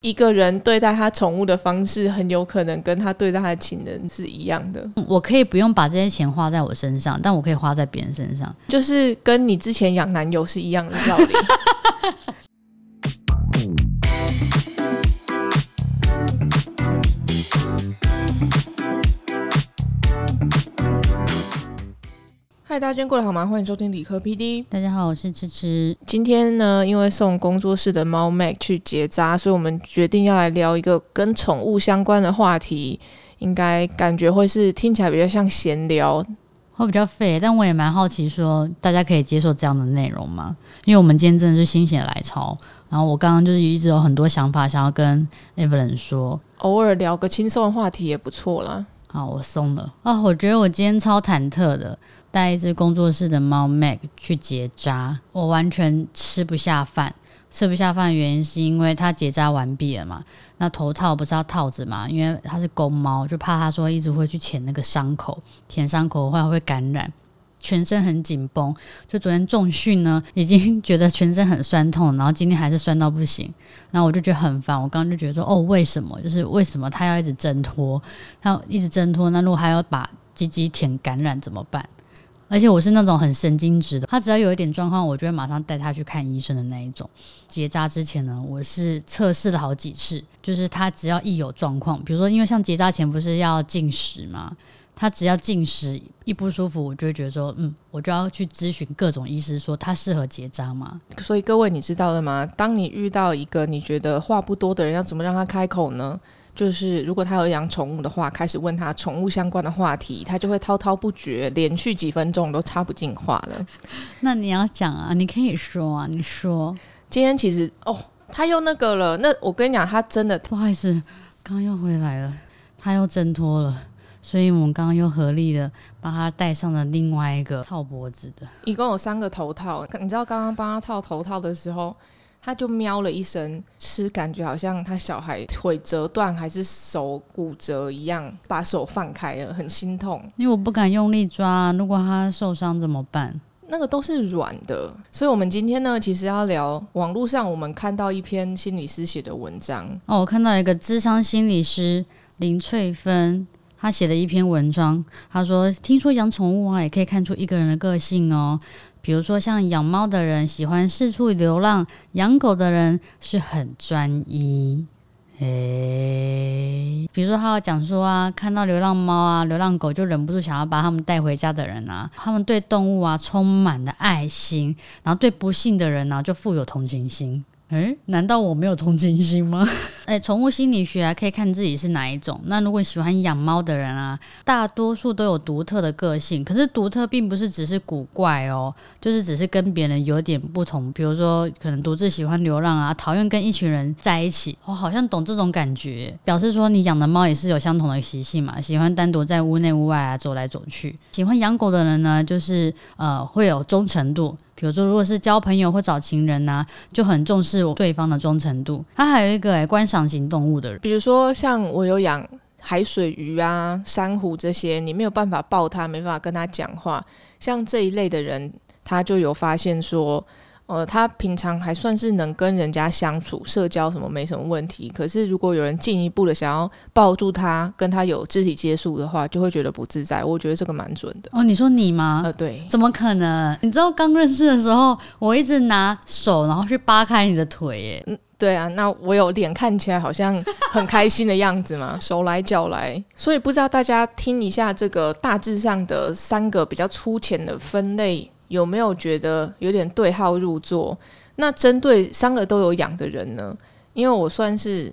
一个人对待他宠物的方式，很有可能跟他对待他的情人是一样的。我可以不用把这些钱花在我身上，但我可以花在别人身上，就是跟你之前养男友是一样的道理。嗨，大家今天过得好吗？欢迎收听理科 PD。大家好，我是迟迟。今天呢，因为送工作室的猫 Mac 去结扎，所以我们决定要来聊一个跟宠物相关的话题。应该感觉会是听起来比较像闲聊，会比较废。但我也蛮好奇，说大家可以接受这样的内容吗？因为我们今天真的是心血来潮，然后我刚刚就是一直有很多想法想要跟 Evelyn 说，偶尔聊个轻松的话题也不错啦。好，我松了啊！我觉得我今天超忐忑的。带一只工作室的猫 Mac 去结扎，我完全吃不下饭。吃不下饭的原因是因为它结扎完毕了嘛？那头套不是要套子嘛？因为它是公猫，就怕它说一直会去舔那个伤口，舔伤口的话会感染，全身很紧绷。就昨天重训呢，已经觉得全身很酸痛，然后今天还是酸到不行。然后我就觉得很烦，我刚刚就觉得说，哦，为什么？就是为什么它要一直挣脱？它一直挣脱，那如果还要把鸡鸡舔感染怎么办？而且我是那种很神经质的，他只要有一点状况，我就会马上带他去看医生的那一种。结扎之前呢，我是测试了好几次，就是他只要一有状况，比如说因为像结扎前不是要进食吗？他只要进食一不舒服，我就会觉得说，嗯，我就要去咨询各种医师，说他适合结扎吗？所以各位你知道了吗？当你遇到一个你觉得话不多的人，要怎么让他开口呢？就是如果他有养宠物的话，开始问他宠物相关的话题，他就会滔滔不绝，连续几分钟都插不进话了。那你要讲啊，你可以说啊，你说。今天其实哦，他又那个了。那我跟你讲，他真的不好意思，刚刚又回来了，他又挣脱了，所以我们刚刚又合力的帮他戴上了另外一个套脖子的，一共有三个头套。你知道刚刚帮他套头套的时候。他就喵了一声，吃感觉好像他小孩腿折断还是手骨折一样，把手放开了，很心痛。因为我不敢用力抓，如果他受伤怎么办？那个都是软的，所以我们今天呢，其实要聊网络上我们看到一篇心理师写的文章。哦，我看到一个智商心理师林翠芬，她写了一篇文章，她说：“听说养宠物啊，也可以看出一个人的个性哦。”比如说，像养猫的人喜欢四处流浪，养狗的人是很专一。诶，比如说他要讲说啊，看到流浪猫啊、流浪狗就忍不住想要把他们带回家的人啊，他们对动物啊充满了爱心，然后对不幸的人呢就富有同情心。诶，难道我没有同情心吗？诶，宠物心理学啊，可以看自己是哪一种。那如果喜欢养猫的人啊，大多数都有独特的个性。可是独特并不是只是古怪哦，就是只是跟别人有点不同。比如说，可能独自喜欢流浪啊，讨厌跟一群人在一起。我好像懂这种感觉，表示说你养的猫也是有相同的习性嘛，喜欢单独在屋内屋外啊走来走去。喜欢养狗的人呢，就是呃会有忠诚度。比如说，如果是交朋友或找情人呐，就很重视对方的忠诚度。他还有一个诶，观赏型动物的人，比如说像我有养海水鱼啊、珊瑚这些，你没有办法抱它，没办法跟他讲话，像这一类的人，他就有发现说。呃，他平常还算是能跟人家相处、社交什么没什么问题。可是如果有人进一步的想要抱住他，跟他有肢体接触的话，就会觉得不自在。我觉得这个蛮准的。哦，你说你吗？呃，对。怎么可能？你知道刚认识的时候，我一直拿手然后去扒开你的腿，耶。嗯，对啊。那我有脸看起来好像很开心的样子吗？手来脚来。所以不知道大家听一下这个大致上的三个比较粗浅的分类。有没有觉得有点对号入座？那针对三个都有养的人呢？因为我算是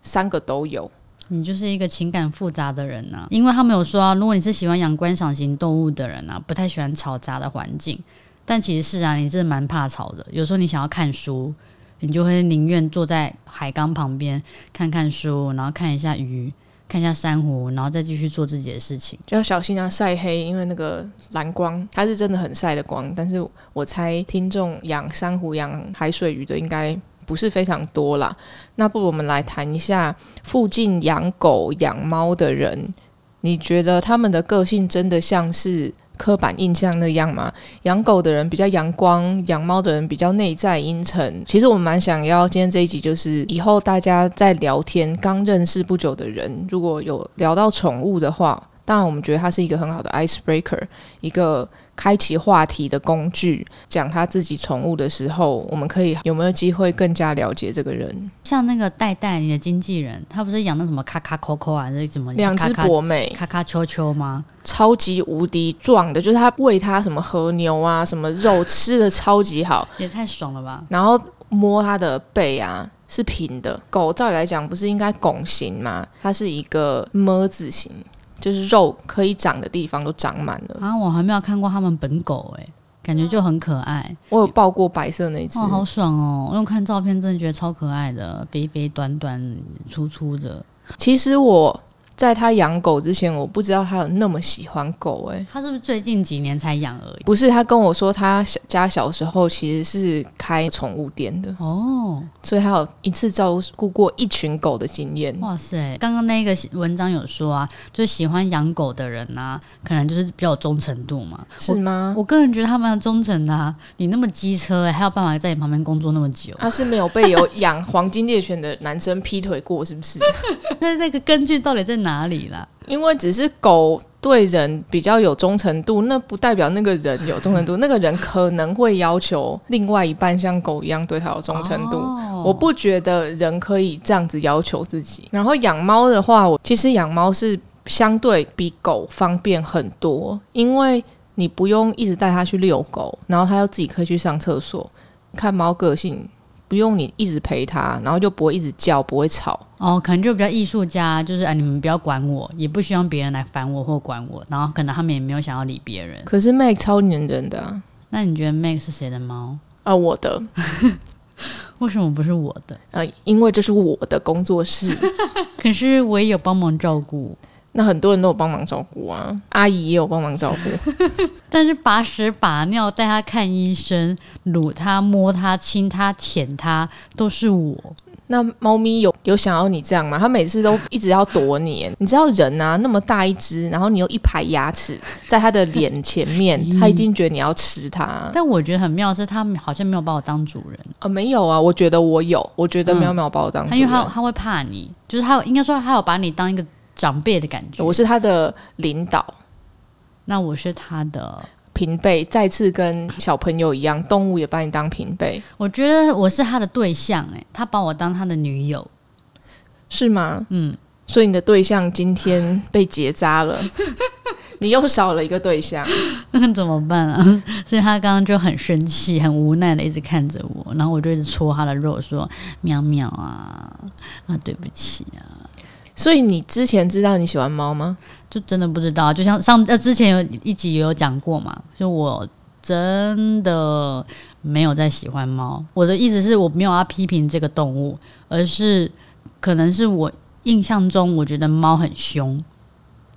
三个都有，你就是一个情感复杂的人呢。因为他们有说啊，如果你是喜欢养观赏型动物的人啊，不太喜欢嘈杂的环境。但其实是啊，你真的蛮怕吵的。有时候你想要看书，你就会宁愿坐在海缸旁边看看书，然后看一下鱼。看一下珊瑚，然后再继续做自己的事情，就要小心啊晒黑，因为那个蓝光它是真的很晒的光。但是我猜听众养珊瑚、养海水鱼的应该不是非常多啦。那不如我们来谈一下附近养狗、养猫的人，你觉得他们的个性真的像是刻板印象那样嘛。养狗的人比较阳光，养猫的人比较内在阴沉。其实我蛮想要今天这一集，就是以后大家在聊天，刚认识不久的人，如果有聊到宠物的话，当然我们觉得它是一个很好的 icebreaker，一个。开启话题的工具，讲他自己宠物的时候，我们可以有没有机会更加了解这个人？像那个戴戴，你的经纪人，他不是养那什么卡卡 Coco 啊，还是什么两只博美卡卡丘丘吗？超级无敌壮的，就是他喂它什么和牛啊，什么肉吃的超级好，也太爽了吧！然后摸它的背啊，是平的。狗照理来讲不是应该拱形吗？它是一个么字形。就是肉可以长的地方都长满了啊！我还没有看过他们本狗哎，感觉就很可爱。我有抱过白色那只，哦，好爽哦！我用看照片真的觉得超可爱的，肥肥短短粗粗的。其实我。在他养狗之前，我不知道他有那么喜欢狗。哎，他是不是最近几年才养而已？不是，他跟我说他家小时候其实是开宠物店的哦，所以他有一次照顾过一群狗的经验。哇塞！刚刚那个文章有说啊，就喜欢养狗的人呢，可能就是比较有忠诚度嘛，是吗？我个人觉得他蛮忠诚的。你那么机车哎，还有办法在你旁边工作那么久？他是没有被有养黄金猎犬的男生劈腿过，是不是？那那个根据到底在哪？哪里了？因为只是狗对人比较有忠诚度，那不代表那个人有忠诚度。那个人可能会要求另外一半像狗一样对他有忠诚度。我不觉得人可以这样子要求自己。然后养猫的话，我其实养猫是相对比狗方便很多，因为你不用一直带它去遛狗，然后它又自己可以去上厕所。看猫个性。不用你一直陪他，然后就不会一直叫，不会吵。哦，可能就比较艺术家，就是哎，你们不要管我，也不希望别人来烦我或管我。然后可能他们也没有想要理别人。可是 Mac 超粘人的。那你觉得 Mac 是谁的猫？啊，我的。为什么不是我的？呃，因为这是我的工作室。可是我也有帮忙照顾。那很多人都有帮忙照顾啊，阿姨也有帮忙照顾，但是把屎把尿、带他看医生、撸他、摸他、亲他、舔他，都是我。那猫咪有有想要你这样吗？它每次都一直要躲你。你知道人啊，那么大一只，然后你有一排牙齿 在它的脸前面，它一定觉得你要吃它。但我觉得很妙是，它好像没有把我当主人。呃，没有啊，我觉得我有，我觉得喵喵把我当。因为它它会怕你，就是它应该说它有把你当一个。长辈的感觉，我是他的领导，那我是他的平辈，再次跟小朋友一样，动物也把你当平辈。我觉得我是他的对象，哎，他把我当他的女友，是吗？嗯，所以你的对象今天被结扎了，你又少了一个对象，那 怎么办啊？所以他刚刚就很生气、很无奈的一直看着我，然后我就一直戳他的肉，说：“喵喵啊啊，对不起啊。”所以你之前知道你喜欢猫吗？就真的不知道，就像上呃之前有一集也有讲过嘛，就我真的没有在喜欢猫。我的意思是我没有要批评这个动物，而是可能是我印象中我觉得猫很凶，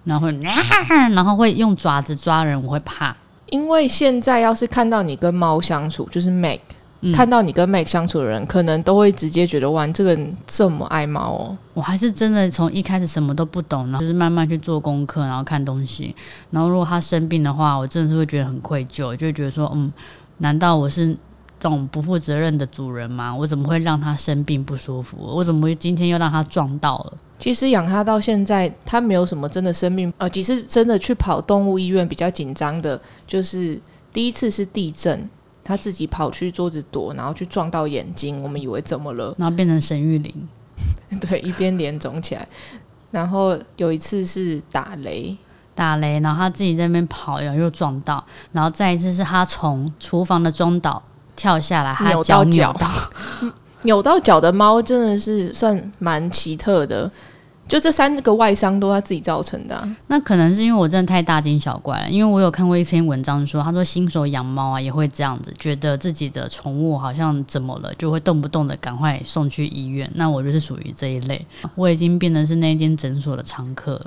然后 然后会用爪子抓人，我会怕。因为现在要是看到你跟猫相处，就是看到你跟 Mac 相处的人，可能都会直接觉得哇，这个人这么爱猫哦。我还是真的从一开始什么都不懂，然后就是慢慢去做功课，然后看东西。然后如果他生病的话，我真的是会觉得很愧疚，就会觉得说，嗯，难道我是这种不负责任的主人吗？我怎么会让他生病不舒服？我怎么会今天又让他撞到了？其实养他到现在，他没有什么真的生病。呃，其实真的去跑动物医院比较紧张的，就是第一次是地震。他自己跑去桌子躲，然后去撞到眼睛，我们以为怎么了？然后变成神玉林，对，一边脸肿起来。然后有一次是打雷，打雷，然后他自己在那边跑，然后又撞到。然后再一次是他从厨房的中岛跳下来，扭到脚，扭到脚的猫真的是算蛮奇特的。就这三个外伤都他自己造成的，那可能是因为我真的太大惊小怪了。因为我有看过一篇文章说，他说新手养猫啊也会这样子，觉得自己的宠物好像怎么了，就会动不动的赶快送去医院。那我就是属于这一类，我已经变成是那间诊所的常客，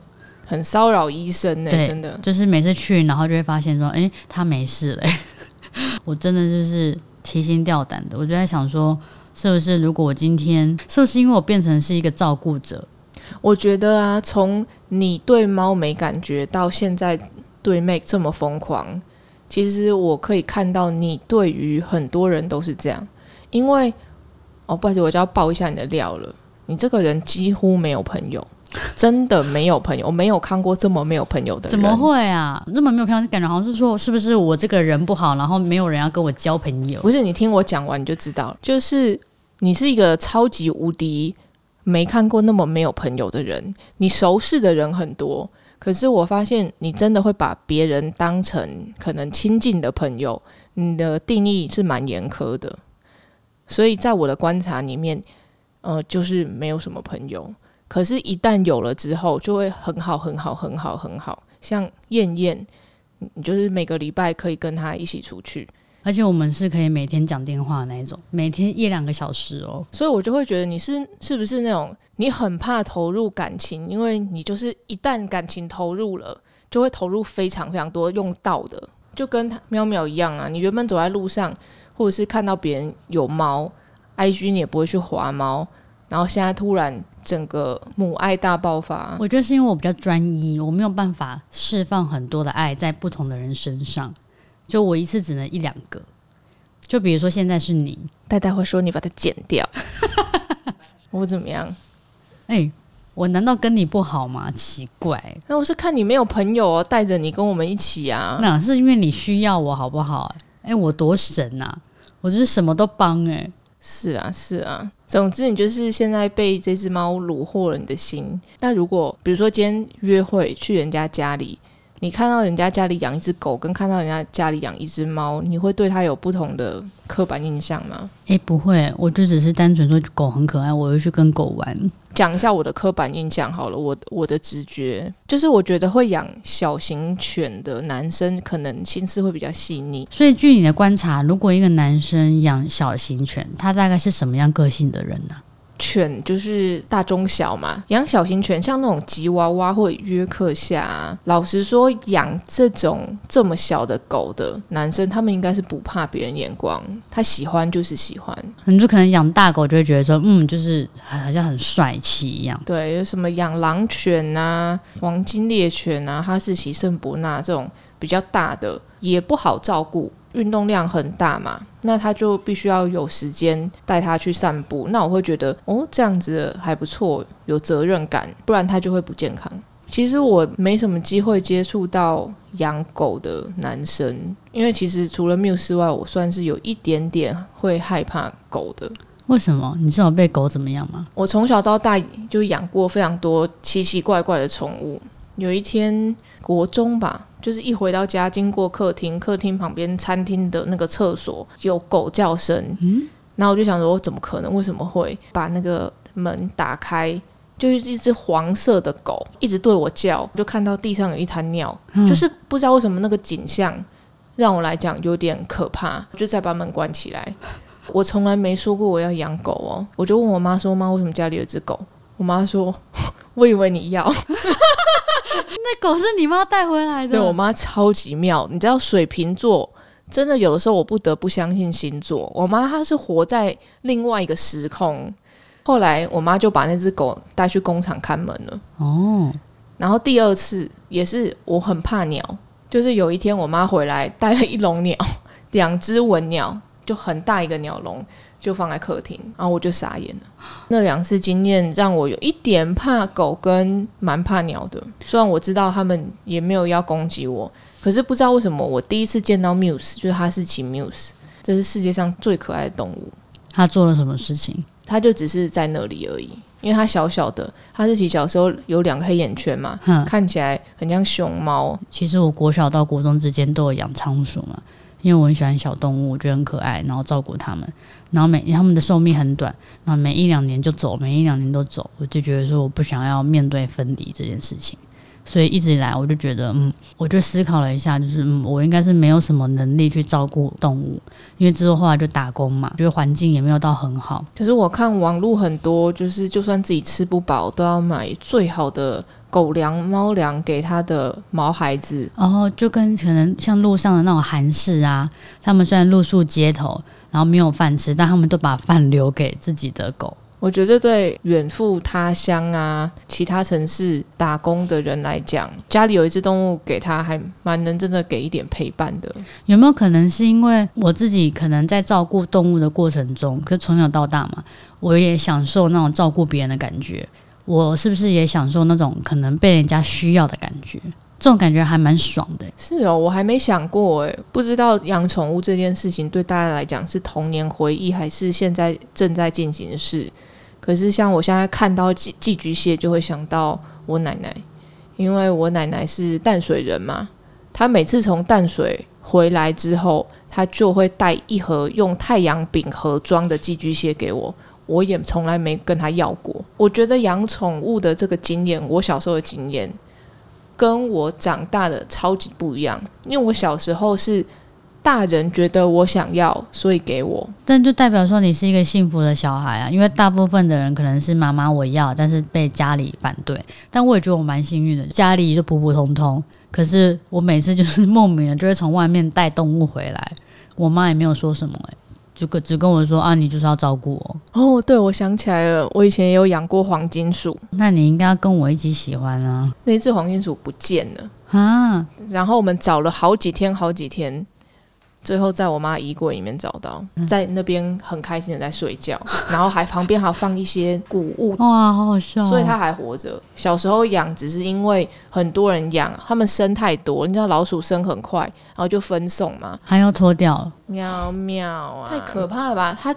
很骚扰医生呢。真的就是每次去，然后就会发现说，哎，他没事嘞。我真的就是提心吊胆的，我就在想说，是不是如果我今天，是不是因为我变成是一个照顾者？我觉得啊，从你对猫没感觉到现在对 Make 这么疯狂，其实我可以看到你对于很多人都是这样。因为哦，不好意思，我就要爆一下你的料了。你这个人几乎没有朋友，真的没有朋友，我没有看过这么没有朋友的人。怎么会啊？那么没有朋友，感觉好像是说，是不是我这个人不好，然后没有人要跟我交朋友？不是，你听我讲完你就知道了。就是你是一个超级无敌没看过那么没有朋友的人，你熟识的人很多，可是我发现你真的会把别人当成可能亲近的朋友，你的定义是蛮严苛的。所以在我的观察里面，呃，就是没有什么朋友。可是，一旦有了之后，就会很好，很好，很好，很好。像燕燕，你就是每个礼拜可以跟她一起出去，而且我们是可以每天讲电话那一种，每天一两个小时哦。所以我就会觉得你是是不是那种你很怕投入感情，因为你就是一旦感情投入了，就会投入非常非常多用到的，就跟喵喵一样啊。你原本走在路上，或者是看到别人有猫，IG 你也不会去划猫，然后现在突然整个母爱大爆发，我觉得是因为我比较专一，我没有办法释放很多的爱在不同的人身上，就我一次只能一两个。就比如说现在是你，戴戴会说你把它剪掉，我怎么样？哎、我难道跟你不好吗？奇怪，那我是看你没有朋友哦，带着你跟我们一起啊。那是因为你需要我好不好？哎、我多神啊！我就是什么都帮哎、是啊，是啊。总之，你就是现在被这只猫虏获了你的心。那如果比如说今天约会去人家家里，你看到人家家里养一只狗，跟看到人家家里养一只猫，你会对它有不同的刻板印象吗？哎、不会，我就只是单纯说狗很可爱，我会去跟狗玩。讲一下我的刻板印象好了，我我的直觉就是，我觉得会养小型犬的男生可能心思会比较细腻。所以，据你的观察，如果一个男生养小型犬，他大概是什么样个性的人呢、犬就是大中小嘛，养小型犬像那种吉娃娃或者约克夏、啊，老实说，养这种这么小的狗的男生，他们应该是不怕别人眼光，他喜欢就是喜欢。你就可能养大狗，就会觉得说，嗯，就是好像很帅气一样。对，有什么养狼犬啊、黄金猎犬啊、哈士奇、圣伯纳这种比较大的，也不好照顾，运动量很大嘛，那他就必须要有时间带他去散步。那我会觉得，哦，这样子还不错，有责任感，不然他就会不健康。其实我没什么机会接触到养狗的男生，因为其实除了缪之外，我算是有一点点会害怕狗的。为什么？你知道被狗怎么样吗？我从小到大就养过非常多奇奇怪怪的宠物。有一天国中吧，就是一回到家，经过客厅，客厅旁边餐厅的那个厕所有狗叫声，嗯，然后我就想说，我怎么可能？为什么会把那个门打开？就是一只黄色的狗一直对我叫，就看到地上有一滩尿，就是不知道为什么那个景象让我来讲有点可怕，就再把门关起来。我从来没说过我要养狗哦，我就问我妈说：“妈，为什么家里有只狗？”我妈说：“我以为你要。那狗是你妈带回来”的。对我妈超级妙，你知道水瓶座真的有的时候我不得不相信星座。我妈她是活在另外一个时空。后来我妈就把那只狗带去工厂看门了。哦，然后第二次也是我很怕鸟，就是有一天我妈回来带了一笼鸟，两只文鸟，就很大一个鸟笼，就放在客厅，然后我就傻眼了。那两次经验让我有一点怕狗，跟蛮怕鸟的。虽然我知道他们也没有要攻击我，可是不知道为什么我第一次见到 Muse，就是哈士奇 Muse，这是世界上最可爱的动物。他做了什么事情？它就只是在那里而已，因为它小小的，哈士奇小时候有两个黑眼圈嘛，哼，看起来很像熊猫。其实我国小到国中之间都有养仓鼠嘛，因为我很喜欢小动物，我觉得很可爱，然后照顾它们。然后每它们的寿命很短，然后每一两年就走，每一两年都走，我就觉得说我不想要面对分离这件事情。所以一直以来，我就觉得，嗯，我就思考了一下，就是，嗯，我应该是没有什么能力去照顾动物，因为之后后来就打工嘛，觉得环境也没有到很好，可是我看网络很多，就是就算自己吃不饱，都要买最好的狗粮、猫粮给它的毛孩子。然后就跟可能像路上的那种韩式啊，他们虽然露宿街头，然后没有饭吃，但他们都把饭留给自己的狗，我觉得对远赴他乡啊、其他城市打工的人来讲，家里有一只动物给他，还蛮能真的给一点陪伴的。有没有可能是因为我自己可能在照顾动物的过程中，可是从小到大嘛，我也享受那种照顾别人的感觉。我是不是也享受那种可能被人家需要的感觉？这种感觉还蛮爽的。是哦，我还没想过诶，不知道养宠物这件事情对大家来讲是童年回忆，还是现在正在进行式。可是像我现在看到寄寄居蟹，就会想到我奶奶，因为我奶奶是淡水人嘛。她每次从淡水回来之后，她就会带一盒用太阳饼盒装的寄居蟹给我。我也从来没跟他要过。我觉得养宠物的这个经验，我小时候的经验，跟我长大的超级不一样。因为我小时候是。大人觉得我想要，所以给我，但就代表说你是一个幸福的小孩啊。因为大部分的人可能是妈妈我要，但是被家里反对。但我也觉得我蛮幸运的，家里就普普通通。可是我每次就是莫名的就会从外面带动物回来，我妈也没有说什么，哎，就跟只跟我说啊，你就是要照顾我。哦，对，我想起来了，我以前也有养过黄金鼠。那你应该要跟我一起喜欢啊。那只黄金鼠不见了啊，然后我们找了好几天，好几天。最后在我妈衣柜里面找到，在那边很开心的在睡觉，然后还旁边还放一些谷物，哇，好好笑！所以它还活着。小时候养只是因为很多人养，他们生太多，你知道老鼠生很快，然后就分送嘛，还要脱掉，喵喵啊，太可怕了吧？它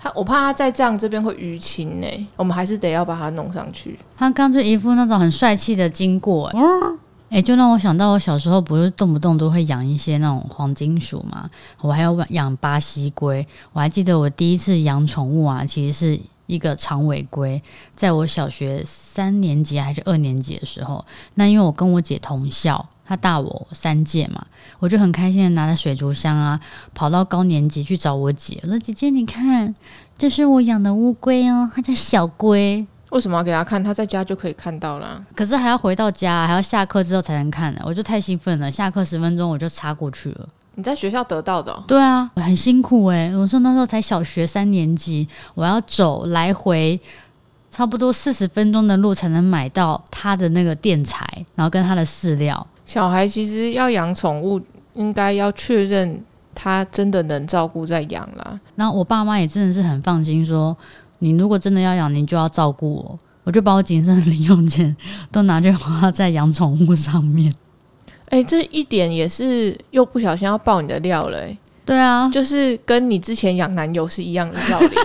它，我怕它再这样这边会淤青呢，我们还是得要把它弄上去。它刚就一副那种很帅气的经过，嗯。哎，就让我想到我小时候不是动不动都会养一些那种黄金鼠嘛，我还要养巴西龟。我还记得我第一次养宠物啊，其实是一个长尾龟，在我小学三年级还是二年级的时候，那因为我跟我姐同校，她大我三届嘛，我就很开心的拿着水族箱啊，跑到高年级去找我姐，我说：“姐姐，你看，这是我养的乌龟哦，它叫小龟。”为什么要给他看？他在家就可以看到了。可是还要回到家，还要下课之后才能看呢。我就太兴奋了，下课十分钟我就插过去了。你在学校得到的？对啊，很辛苦哎。我说那时候才小学三年级，我要走来回差不多四十分钟的路才能买到他的那个垫材，然后跟他的饲料。小孩其实要养宠物，应该要确认他真的能照顾再养啦。然后我爸妈也真的是很放心说。你如果真的要养，你就要照顾我，我就把我仅剩的零用钱都拿去花在养宠物上面。哎，这一点也是又不小心要爆你的料了。对啊，就是跟你之前养男友是一样的道理。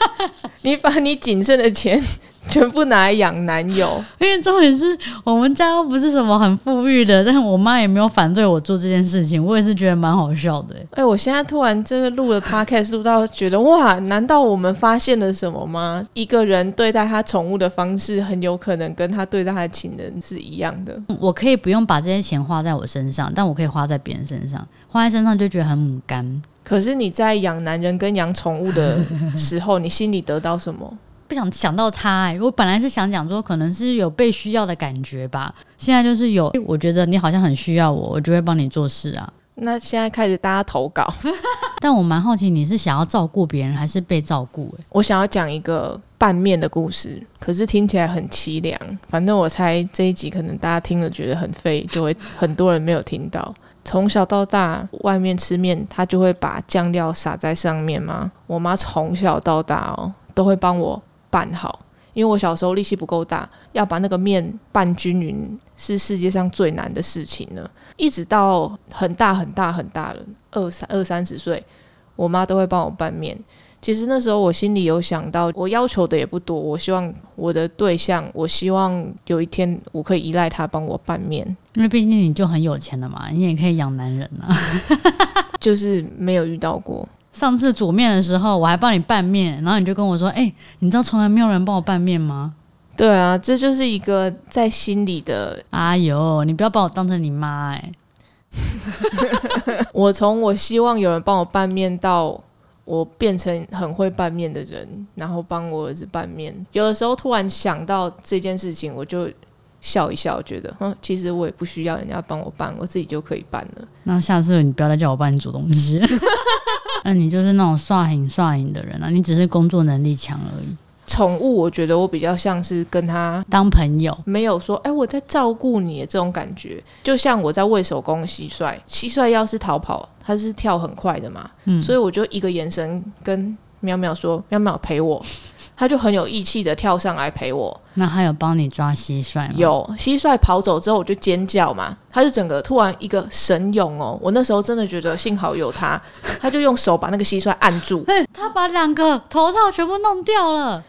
你把你仅剩的钱。全部拿来养男友，因为重点是我们家又不是什么很富裕的，但是我妈也没有反对我做这件事情，我也是觉得蛮好笑的。哎，我现在突然这个录了 podcast 录到觉得哇，难道我们发现了什么吗？一个人对待他宠物的方式，很有可能跟他对待他的情人是一样的。我可以不用把这些钱花在我身上，但我可以花在别人身上，花在身上就觉得很母干。可是你在养男人跟养宠物的时候，你心里得到什么？不想想到他哎，我本来是想讲说，可能是有被需要的感觉吧。现在就是有，我觉得你好像很需要我，我就会帮你做事啊。那现在开始大家投稿，但我蛮好奇你是想要照顾别人还是被照顾？哎，我想要讲一个拌面的故事，可是听起来很凄凉。反正我猜这一集可能大家听了觉得很废，就会很多人没有听到。从小到大，外面吃面，他就会把酱料撒在上面吗？我妈从小到大哦，都会帮我。拌好，因为我小时候力气不够大，要把那个面拌均匀是世界上最难的事情了。一直到很大很大很大了，二三二三十岁，我妈都会帮我拌面。其实那时候我心里有想到，我要求的也不多，我希望我的对象，我希望有一天我可以依赖他帮我拌面，因为毕竟你就很有钱了嘛，你也可以养男人啊。就是没有遇到过。上次煮面的时候，我还帮你拌面，然后你就跟我说：“哎，你知道从来没有人帮我拌面吗？”对啊，这就是一个在心里的。哎呦，你不要把我当成你妈哎！我从我希望有人帮我拌面到我变成很会拌面的人，然后帮我儿子拌面。有的时候突然想到这件事情，我就。笑一笑，觉得嗯，其实我也不需要人家帮我拌，我自己就可以拌了。那下次你不要再叫我帮你煮东西。那你就是那种刷影刷影的人啊，你只是工作能力强而已。宠物，我觉得我比较像是跟他当朋友，没有说，哎，我在照顾你这种感觉，就像我在喂手工蟋蟀，蟋蟀要是逃跑，它是跳很快的嘛，嗯，所以我就一个眼神跟喵喵说，喵喵陪我。他就很有义气的跳上来陪我。那他有帮你抓蟋蟀吗？有，蟋蟀跑走之后我就尖叫嘛，他就整个突然一个神勇哦，我那时候真的觉得幸好有他，他就用手把那个蟋蟀按住，他把两个头套全部弄掉了，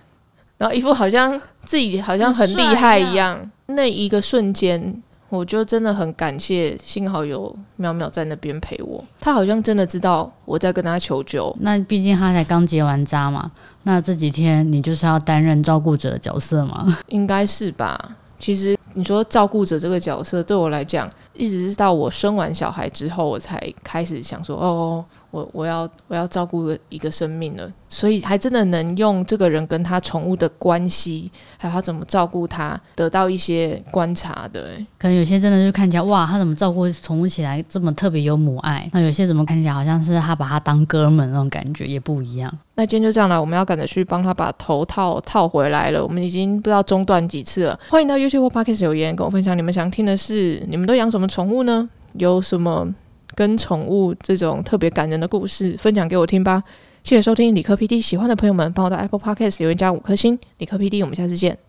然后一副好像自己好像很厉害一样，那一个瞬间。我就真的很感谢，幸好有淼淼在那边陪我。他好像真的知道我在跟他求救。那毕竟他才刚结完扎嘛，那这几天你就是要担任照顾者的角色吗？应该是吧。其实你说照顾者这个角色，对我来讲，一直是到我生完小孩之后，我才开始想说，哦。我我要我要照顾一个生命了，所以还真的能用这个人跟他宠物的关系，还有他怎么照顾他，得到一些观察的。可能有些真的就看起来哇，他怎么照顾宠物起来这么特别有母爱？那有些怎么看起来好像是他把他当哥们那种感觉，也不一样。那今天就这样了，我们要赶着去帮他把头套套回来了。我们已经不知道中断几次了。欢迎到 YouTube 或 Podcast 留言跟我分享，你们想听的是你们都养什么宠物呢？有什么？跟宠物这种特别感人的故事分享给我听吧！谢谢收听理科 PD，喜欢的朋友们帮我到 Apple Podcast 留言加五颗星。理科 PD，我们下次见。